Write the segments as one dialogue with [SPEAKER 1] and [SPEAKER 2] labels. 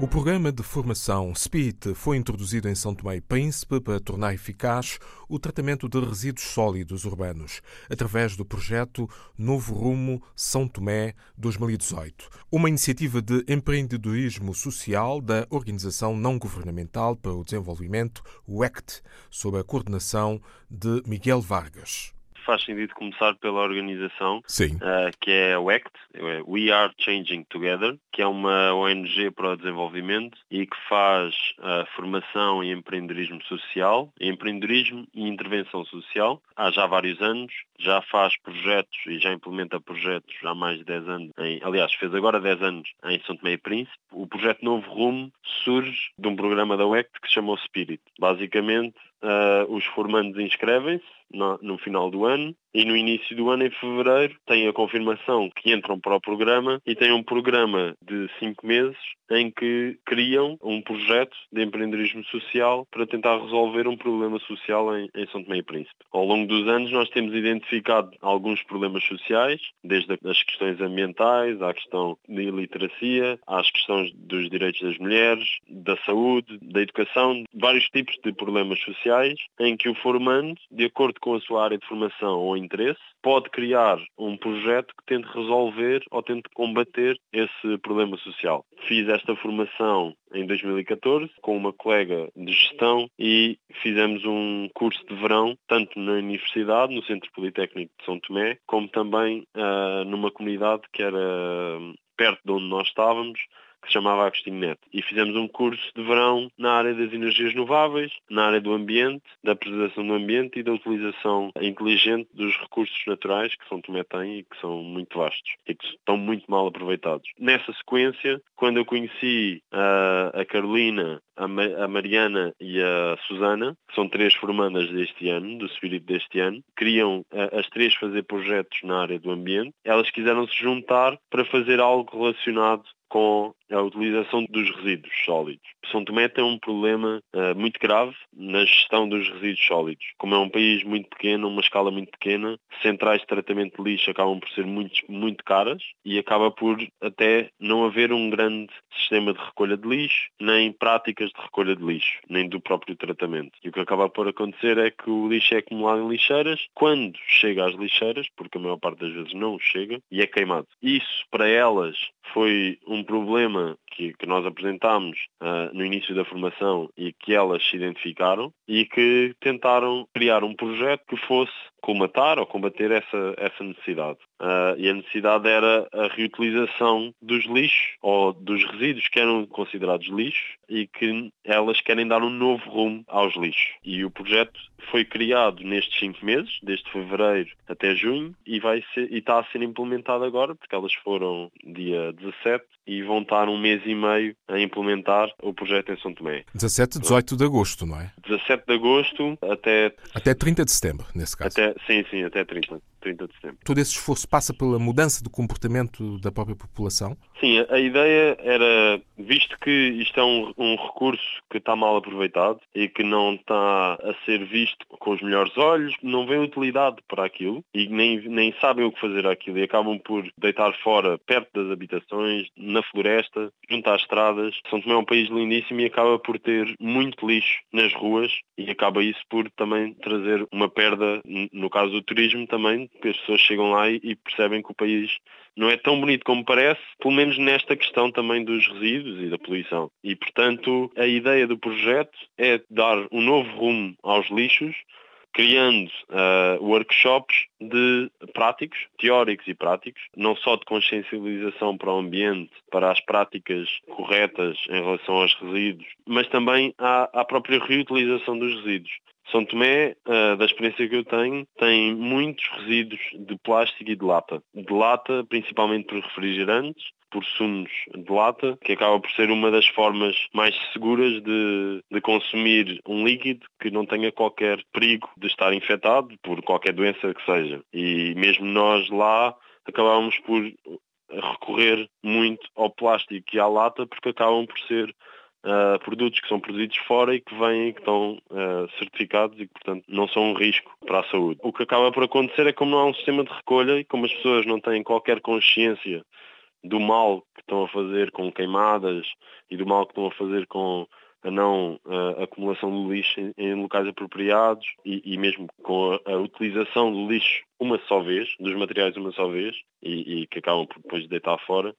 [SPEAKER 1] O programa de formação SPIT foi introduzido em São Tomé e Príncipe para tornar eficaz o tratamento de resíduos sólidos urbanos, através do projeto Novo Rumo São Tomé 2018, uma iniciativa de empreendedorismo social da Organização Não Governamental para o Desenvolvimento, o ECT, sob a coordenação de Miguel Vargas
[SPEAKER 2] faz sentido começar pela organização,
[SPEAKER 1] uh,
[SPEAKER 2] que é o ACT, é We Are Changing Together, que é uma ONG para o desenvolvimento e que faz uh, formação em empreendedorismo social, empreendedorismo e intervenção social há já vários anos, já faz projetos e já implementa projetos há mais de 10 anos, em, aliás, fez agora 10 anos em São Tomé e Príncipe. O projeto Novo Rumo surge de um programa da UECT que se chamou Spirit. Basicamente, uh, os formandos inscrevem-se no, final do ano e no início do ano, em fevereiro, têm a confirmação que entram para o programa e têm um programa de cinco meses em que criam um projeto de empreendedorismo social para tentar resolver um problema social em, em São Tomé e Príncipe. Ao longo dos anos nós temos identificado alguns problemas sociais, desde as questões ambientais, à questão de iliteracia, às questões dos direitos das mulheres, da saúde, da educação, vários tipos de problemas sociais em que o formando, de acordo com a sua área de formação ou interesse, pode criar um projeto que tente resolver ou tente combater esse problema social. Fiz esta formação em 2014 com uma colega de gestão e fizemos um curso de verão, tanto na universidade, no Centro Politécnico de São Tomé, como também uh, numa comunidade que era perto de onde nós estávamos, que se chamava Agostinho Neto. E fizemos um curso de verão na área das energias renováveis, na área do ambiente, da preservação do ambiente e da utilização inteligente dos recursos naturais que São Tomé tem e que são muito vastos e que estão muito mal aproveitados. Nessa sequência, quando eu conheci a, a Carolina, a, Mariana e a Susana, que são três formandas deste ano, do Espírito deste ano, queriam as três fazer projetos na área do ambiente. Elas quiseram se juntar para fazer algo relacionado com a utilização dos resíduos sólidos. São Tomé tem um problema uh, muito grave na gestão dos resíduos sólidos. Como é um país muito pequeno, uma escala muito pequena, centrais de tratamento de lixo acabam por ser muito, muito caras e acaba por até não haver um grande sistema de recolha de lixo, nem práticas de recolha de lixo, nem do próprio tratamento. E o que acaba por acontecer é que o lixo é acumulado em lixeiras, quando chega às lixeiras, porque a maior parte das vezes não chega, e é queimado. Isso, para elas, foi um problema que, que nós apresentámos uh, no início da formação e que elas se identificaram e que tentaram criar um projeto que fosse colmatar ou combater essa, essa necessidade. Uh, e a necessidade era a reutilização dos lixos ou dos resíduos que eram considerados lixos e que elas querem dar um novo rumo aos lixos. E o projeto foi criado nestes cinco meses, desde fevereiro até junho, e, vai ser, e está a ser implementado agora, porque elas foram dia 17 e vão estar um mês e meio a implementar o projeto em São Tomé.
[SPEAKER 1] 17 18 de agosto, não é?
[SPEAKER 2] 17 de agosto até...
[SPEAKER 1] Até 30 de setembro, nesse caso.
[SPEAKER 2] Até, sim, sim, até 30. 30 de setembro.
[SPEAKER 1] Todo esse esforço passa pela mudança do comportamento da própria população?
[SPEAKER 2] Sim, a ideia era, visto que isto é um, um recurso que está mal aproveitado e que não está a ser visto com os melhores olhos, não vê utilidade para aquilo e nem, nem sabem o que fazer aquilo e acabam por deitar fora, perto das habitações, na floresta, junto às estradas. São Tomé é um país lindíssimo e acaba por ter muito lixo nas ruas e acaba isso por também trazer uma perda, no caso do turismo também, as pessoas chegam lá e percebem que o país não é tão bonito como parece, pelo menos nesta questão também dos resíduos e da poluição. E, portanto, a ideia do projeto é dar um novo rumo aos lixos, criando uh, workshops de práticos, teóricos e práticos, não só de consciencialização para o ambiente, para as práticas corretas em relação aos resíduos, mas também à, à própria reutilização dos resíduos. São Tomé, uh, da experiência que eu tenho, tem muitos resíduos de plástico e de lata. De lata, principalmente por refrigerantes, por sumos de lata, que acaba por ser uma das formas mais seguras de, de consumir um líquido que não tenha qualquer perigo de estar infectado por qualquer doença que seja. E mesmo nós lá acabamos por recorrer muito ao plástico e à lata porque acabam por ser uh, produtos que são produzidos fora e que vêm e que estão uh, certificados e que, portanto, não são um risco para a saúde. O que acaba por acontecer é como não há um sistema de recolha e como as pessoas não têm qualquer consciência do mal que estão a fazer com queimadas e do mal que estão a fazer com a não a acumulação de lixo em, locais apropriados e, e mesmo com a, a, utilização do lixo uma só vez, dos materiais uma só vez, e, e que acabam por depois de deitar fora,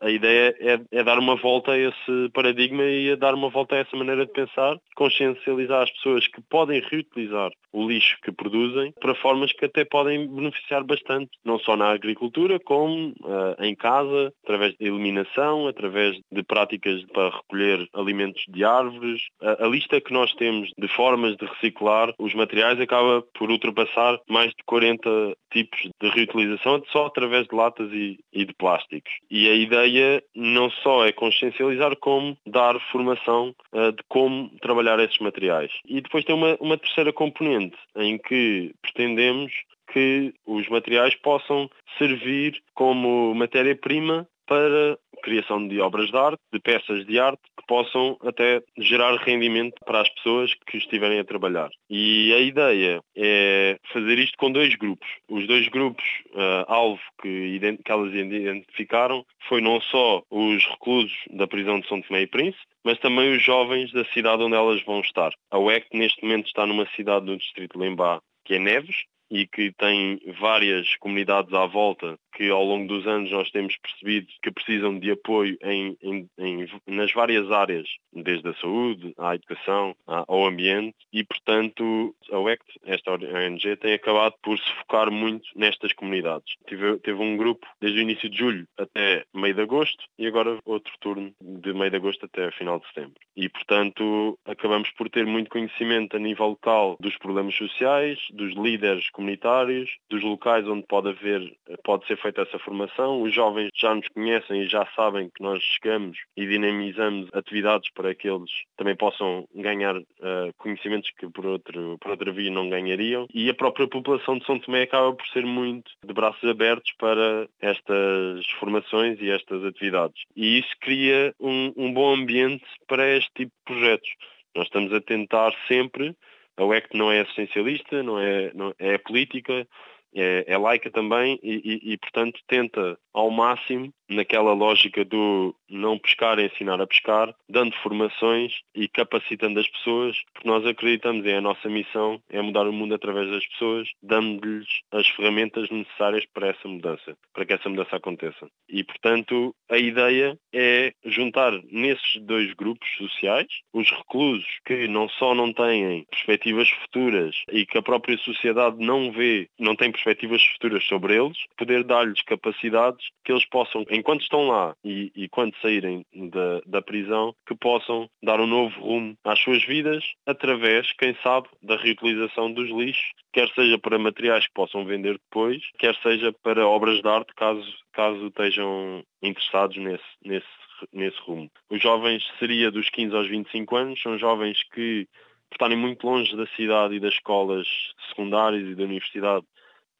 [SPEAKER 2] a ideia é, é, dar uma volta a esse paradigma e a dar uma volta a essa maneira de pensar, consciencializar as pessoas que podem reutilizar o lixo que produzem para formas que até podem beneficiar bastante, não só na agricultura, como uh, em casa, através de eliminação, através de práticas para recolher alimentos de árvores. A, a lista que nós temos de formas de reciclar os materiais acaba por ultrapassar mais de 40 tipos de reutilização só através de latas e, e, de plásticos. E a ideia não só é consciencializar, como dar formação uh, de como trabalhar esses materiais. E depois tem uma, uma terceira componente em que pretendemos que os materiais possam servir como matéria-prima para criação de obras de arte, de peças de arte, que possam até gerar rendimento para as pessoas que estiverem a trabalhar. E a ideia é fazer isto com dois grupos. Os dois grupos uh, alvo que, que elas identificaram foi não só os reclusos da prisão de São Tomé e Príncipe, mas também os jovens da cidade onde elas vão estar. A UEC neste momento está numa cidade do distrito de Lembá, que é Neves, e que tem várias comunidades à volta que ao longo dos anos nós temos percebido que precisam de apoio em, em, em, nas várias áreas, desde a saúde, à educação, ao ambiente e, portanto, a UECT, esta ONG, tem acabado por se focar muito nestas comunidades. Teve, teve um grupo desde o início de julho até meio de agosto e agora outro turno de meio de agosto até final de setembro. E, portanto, acabamos por ter muito conhecimento a nível local dos problemas sociais, dos líderes comunitários, dos locais onde pode haver, pode ser feita essa formação. Os jovens já nos conhecem e já sabem que nós chegamos e dinamizamos atividades para que eles também possam ganhar uh, conhecimentos que por, outro, por outra via não ganhariam. E a própria população de São Tomé acaba por ser muito de braços abertos para estas formações e estas atividades. E isso cria um, um bom ambiente para este tipo de projetos. Nós estamos a tentar sempre a UEC não é essencialista, não é, não, é política, é, é laica também e, e, e, portanto, tenta ao máximo naquela lógica do não pescar, ensinar a pescar, dando formações e capacitando as pessoas, porque nós acreditamos em a nossa missão é mudar o mundo através das pessoas, dando-lhes as ferramentas necessárias para essa mudança, para que essa mudança aconteça. E, portanto, a ideia é juntar nesses dois grupos sociais os reclusos que não só não têm perspectivas futuras e que a própria sociedade não vê, não tem perspectivas futuras sobre eles, poder dar-lhes capacidades que eles possam enquanto estão lá e, e quando saírem da, da prisão, que possam dar um novo rumo às suas vidas através, quem sabe, da reutilização dos lixos, quer seja para materiais que possam vender depois, quer seja para obras de arte, caso, caso estejam interessados nesse, nesse, nesse rumo. Os jovens seria dos 15 aos 25 anos, são jovens que, por estarem muito longe da cidade e das escolas secundárias e da universidade,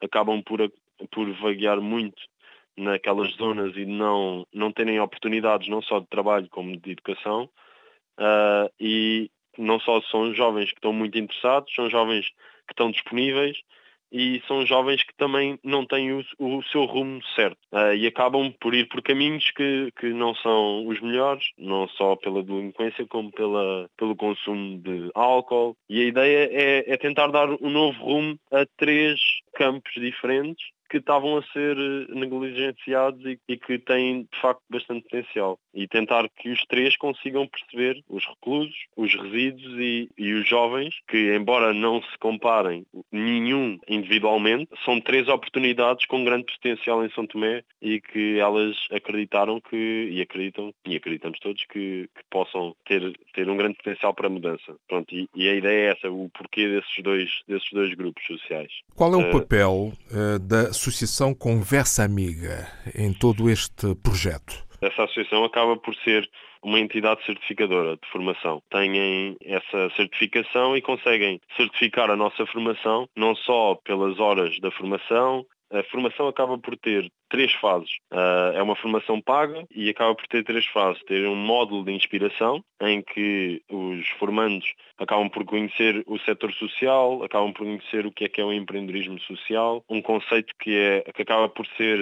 [SPEAKER 2] acabam por, por vaguear muito naquelas zonas e não, não terem oportunidades não só de trabalho como de educação. Uh, e não só são jovens que estão muito interessados, são jovens que estão disponíveis e são jovens que também não têm o, o seu rumo certo uh, e acabam por ir por caminhos que, que não são os melhores, não só pela delinquência como pela, pelo consumo de álcool. E a ideia é, é tentar dar um novo rumo a três campos diferentes que estavam a ser eh, negligenciados e, e, que têm de facto bastante potencial. E tentar que os três consigam perceber os reclusos, os resíduos e, e os jovens, que embora não se comparem nenhum individualmente, são três oportunidades com grande potencial em São Tomé e que elas acreditaram que, e acreditam, e acreditamos todos, que, que possam ter, ter um grande potencial para a mudança. Pronto, e, e, a ideia é essa, o porquê desses dois, desses dois grupos sociais.
[SPEAKER 1] Qual é o uh, papel uh, da Associação Conversa Amiga em todo este projeto?
[SPEAKER 2] Essa associação acaba por ser uma entidade certificadora de formação. Têm essa certificação e conseguem certificar a nossa formação não só pelas horas da formação, a formação acaba por ter três fases. Uh, é uma formação paga e acaba por ter três fases. Ter um módulo de inspiração, em que os formandos acabam por conhecer o setor social, acabam por conhecer o que é que é o empreendedorismo social, um conceito que, é, que acaba por ser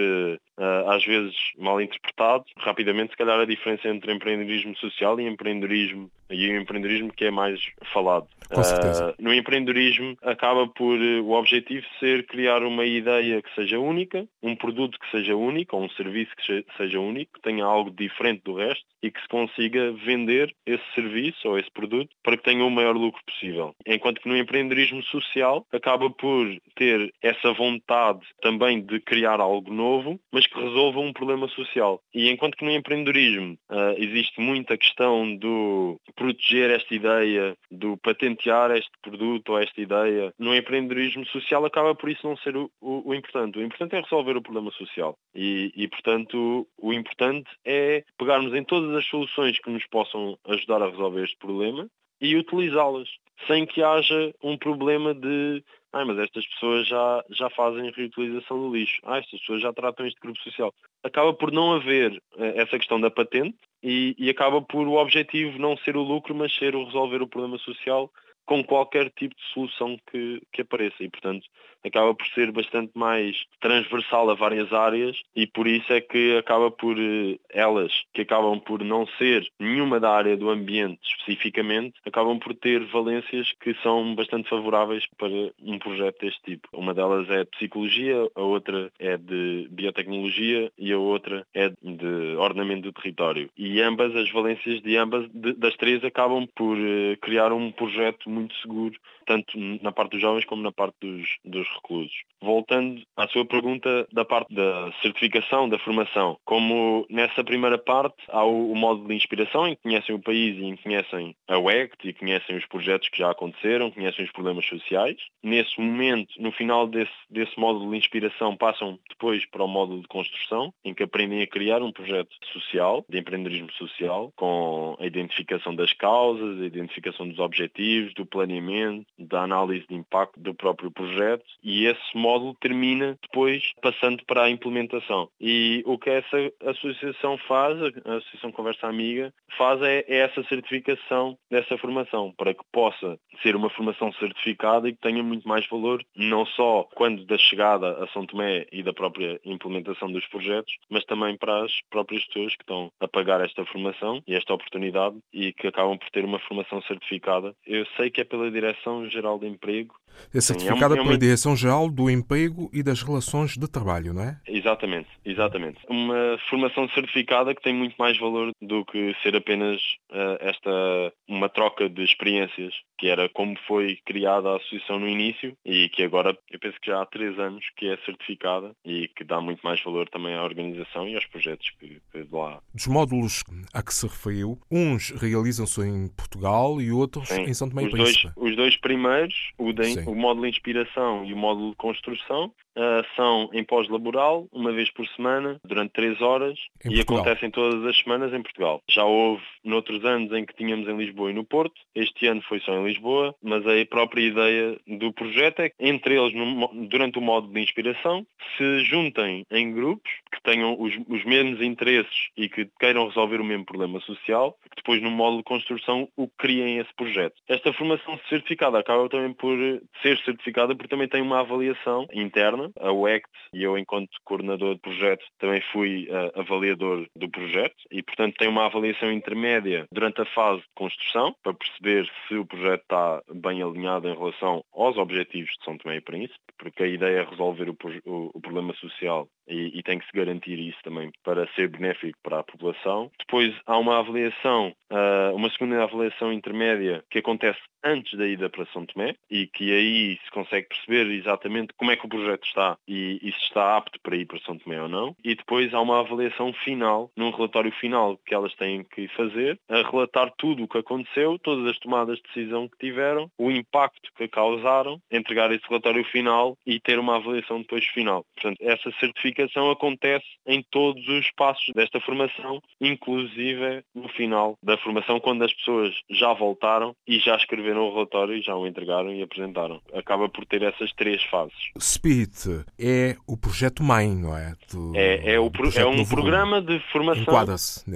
[SPEAKER 2] uh, às vezes mal interpretado. Rapidamente, se calhar, a diferença entre empreendedorismo social e empreendedorismo e o empreendedorismo que é mais falado.
[SPEAKER 1] Com certeza. Uh,
[SPEAKER 2] no empreendedorismo acaba por o objetivo ser criar uma ideia que seja única, um produto que seja único, ou um serviço que seja único, que tenha algo diferente do resto e que se consiga vender esse serviço ou esse produto para que tenha o maior lucro possível. Enquanto que no empreendedorismo social acaba por ter essa vontade também de criar algo novo, mas que resolva um problema social. E enquanto que no empreendedorismo uh, existe muita questão do proteger esta ideia, do patentear este produto ou esta ideia, no empreendedorismo social acaba por isso não ser o, o, o importante. O importante é resolver o problema social. E, e, portanto, o importante é pegarmos em todas as soluções que nos possam ajudar a resolver este problema e utilizá-las, sem que haja um problema de ah, mas estas pessoas já, já fazem reutilização do lixo. Ah, estas pessoas já tratam este grupo social. Acaba por não haver eh, essa questão da patente e, e acaba por o objetivo não ser o lucro, mas ser o resolver o problema social com qualquer tipo de solução que, que apareça e, portanto, acaba por ser bastante mais transversal a várias áreas e por isso é que acaba por eh, elas, que acabam por não ser nenhuma da área do ambiente especificamente, acabam por ter valências que são bastante favoráveis para um projeto deste tipo. Uma delas é de psicologia, a outra é de biotecnologia e a outra é de ordenamento do território. E ambas, as valências de ambas, de, das três, acabam por uh, criar um projeto muito seguro, tanto na parte dos jovens como na parte dos, dos reclusos. Voltando à sua pergunta da parte da certificação, da formação, como nessa primeira parte há o, o modo de inspiração em que conhecem o país e em que conhecem a UECT e conhecem os projetos que já aconteceram, conhecem os problemas sociais. Nesse momento, no final desse, desse módulo de inspiração, passam depois para o módulo de construção, em que aprendem a criar um projeto social, de empreendedorismo social, com a identificação das causas, a identificação dos objetivos, do planeamento, da análise de impacto do próprio projeto e esse módulo termina depois passando para a implementação. E o que essa associação faz, a Associação Conversa Amiga, faz é, é essa certificação dessa formação, para que possa ser uma formação certificada e que tenha muito mais valor, não só quando da chegada a São Tomé e da própria implementação dos projetos, mas também para as próprias pessoas que estão a pagar esta formação e esta oportunidade e que acabam por ter uma formação certificada. Eu sei que é pela Direção-Geral de Emprego
[SPEAKER 1] é certificada é uma, pela Direção-Geral do Emprego e das Relações de Trabalho, não é?
[SPEAKER 2] Exatamente, exatamente. Uma formação certificada que tem muito mais valor do que ser apenas uh, esta uma troca de experiências, que era como foi criada a associação no início e que agora eu penso que já há três anos que é certificada e que dá muito mais valor também à organização e aos projetos que, que lá.
[SPEAKER 1] Dos módulos a que se referiu, uns realizam-se em Portugal e outros Sim, em São Tomé e Príncipe.
[SPEAKER 2] Dois, os dois primeiros, o de, o módulo inspiração e o módulo de construção, uh, são em pós-laboral, uma vez por semana, durante três horas, em e Portugal. acontecem todas as semanas em Portugal. Já houve noutros anos em que tínhamos em Lisboa e no Porto, este ano foi só em Lisboa, mas a própria ideia do projeto é que entre eles, no, durante o módulo de inspiração, se juntem em grupos que tenham os, os mesmos interesses e que queiram resolver o mesmo problema social, que depois no módulo de construção o criem esse projeto. Esta formação certificada acaba também por ser certificada porque também tem uma avaliação interna, a UECT e eu enquanto coordenador de projeto também fui uh, avaliador do projeto. E portanto tem uma avaliação intermédia durante a fase de construção para perceber se o projeto está bem alinhado em relação aos objetivos de São Tomé e Príncipe, porque a ideia é resolver o, o, o problema social e, e, tem que se garantir isso também para ser benéfico para a população. Depois há uma avaliação, uh, uma segunda avaliação intermédia que acontece antes da ida para São Tomé e que aí se consegue perceber exatamente como é que o projeto está e, e, se está apto para ir para São Tomé ou não. E depois há uma avaliação final, num relatório final que elas têm que fazer, a relatar tudo o que aconteceu, todas as tomadas de decisão que tiveram, o impacto que causaram, entregar esse relatório final e ter uma avaliação depois final. Portanto, essa certificação acontece em todos os passos desta formação, inclusive no final da formação, quando as pessoas já voltaram e já escreveram o relatório e já o entregaram e apresentaram. Acaba por ter essas três fases.
[SPEAKER 1] SPIT é o projeto mãe, não é?
[SPEAKER 2] Do, é, é, o, é um programa de formação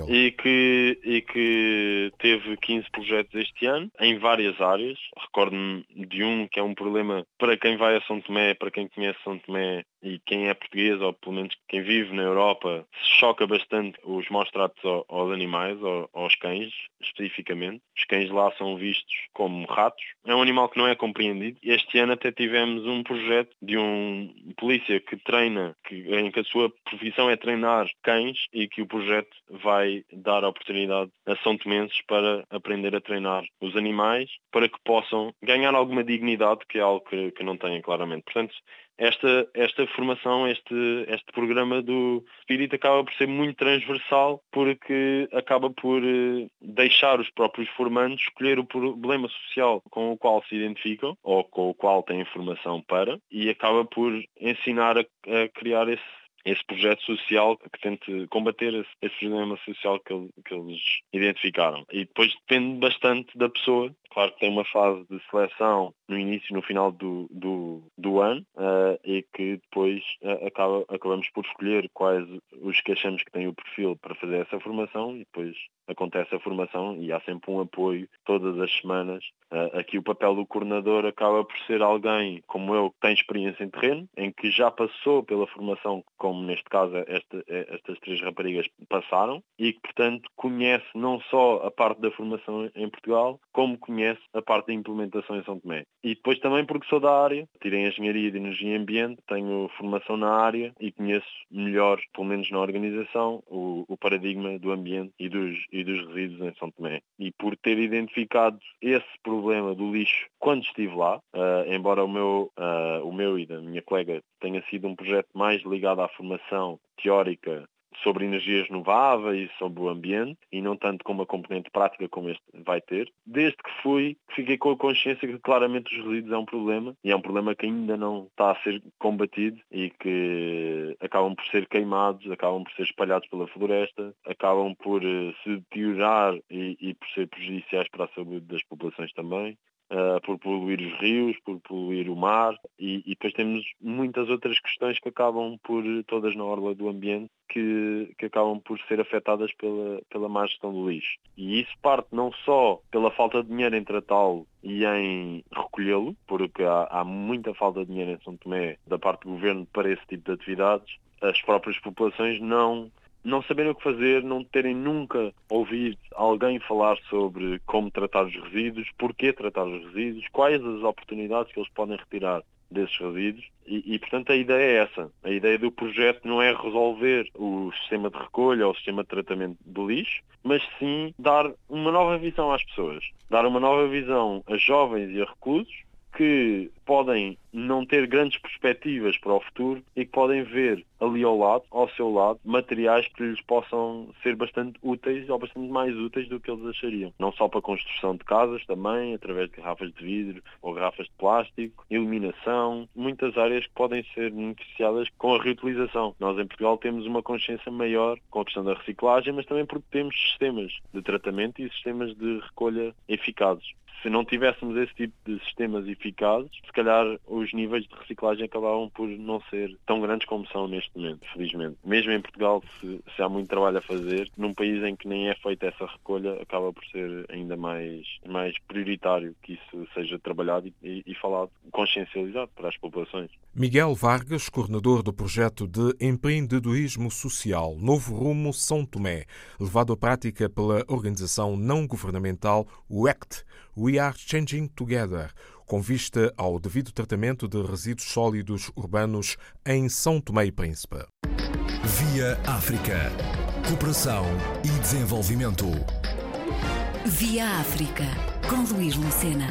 [SPEAKER 2] e que, e que teve 15 projetos este ano em várias áreas. Recordo-me de um que é um problema para quem vai a São Tomé, para quem conhece São Tomé e quem é português, ou pelo menos quem vive na Europa, choca bastante os maus tratos aos animais, aos cães, especificamente. Os cães lá são vistos como ratos. É um animal que não é compreendido. Este ano até tivemos um projeto de um polícia que treina, que, em que a sua profissão é treinar cães e que o projeto vai dar a oportunidade a São Tomenses para aprender a treinar os animais para que possam ganhar alguma dignidade, que é algo que, que não têm claramente. Portanto, esta, esta formação, este, este programa do Spirit acaba por ser muito transversal porque acaba por eh, deixar os próprios formandos escolher o problema social com o qual se identificam ou com o qual têm formação para e acaba por ensinar a, a criar esse esse projeto social que tente combater esse, esse problema social que, que, eles identificaram. E depois depende bastante da pessoa. Claro que tem uma fase de seleção no início no final do, do, do ano uh, e que depois uh, acaba, acabamos por escolher quais os que achamos que têm o perfil para fazer essa formação e depois acontece a formação e há sempre um apoio todas as semanas. Uh, aqui o papel do coordenador acaba por ser alguém como eu que tem experiência em terreno, em que já passou pela formação, como neste caso esta, estas três raparigas passaram, e que portanto conhece não só a parte da formação em Portugal, como conhece a parte da implementação em São Tomé. E depois também porque sou da área, tirei Engenharia de Energia e Ambiente, tenho formação na área e conheço melhor, pelo menos na organização, o, o paradigma do ambiente e dos, e dos resíduos em São Tomé. E por ter identificado esse problema do lixo quando estive lá, uh, embora o meu, uh, o meu e da minha colega tenha sido um projeto mais ligado à formação teórica sobre energias renováveis, sobre o ambiente e não tanto com uma componente prática como este vai ter. Desde que fui, fiquei com a consciência que claramente os resíduos é um problema e é um problema que ainda não está a ser combatido e que acabam por ser queimados, acabam por ser espalhados pela floresta, acabam por eh, se deteriorar e, e por ser prejudiciais para a saúde das populações também uh, por poluir os rios, por poluir o mar e, e, depois temos muitas outras questões que acabam por, todas na orla do ambiente, que, que acabam por ser afetadas pela, pela má gestão do lixo. E isso parte não só pela falta de dinheiro em tratá-lo e em recolhê-lo, porque há, há muita falta de dinheiro em São Tomé da parte do governo para esse tipo de atividades, as próprias populações não não saberem o que fazer, não terem nunca ouvido alguém falar sobre como tratar os resíduos, porquê tratar os resíduos, quais as oportunidades que eles podem retirar desses resíduos e, e, portanto a ideia é essa. A ideia do projeto não é resolver o sistema de recolha ou o sistema de tratamento do lixo, mas sim dar uma nova visão às pessoas. Dar uma nova visão a jovens e a reclusos que podem não ter grandes perspectivas para o futuro e que podem ver ali ao lado, ao seu lado, materiais que lhes possam ser bastante úteis ou bastante mais úteis do que eles achariam. Não só para a construção de casas também, através de garrafas de vidro ou garrafas de plástico, iluminação, muitas áreas que podem ser beneficiadas com a reutilização. Nós em Portugal temos uma consciência maior com a questão da reciclagem, mas também porque temos sistemas de tratamento e sistemas de recolha eficazes se não tivéssemos esse tipo de sistemas eficazes, se calhar os níveis de reciclagem acabavam por não ser tão grandes como são neste momento, felizmente. Mesmo em Portugal, se, se há muito trabalho a fazer, num país em que nem é feita essa recolha, acaba por ser ainda mais, mais prioritário que isso seja trabalhado e, e falado, consciencializado para as populações.
[SPEAKER 1] Miguel Vargas, coordenador do projeto de empreendedorismo social Novo Rumo São Tomé, levado à prática pela organização não governamental WECT, We Are Changing Together, com vista ao devido tratamento de resíduos sólidos urbanos em São Tomé e Príncipe.
[SPEAKER 3] Via África. Cooperação e desenvolvimento.
[SPEAKER 4] Via África, com Luís Lucena.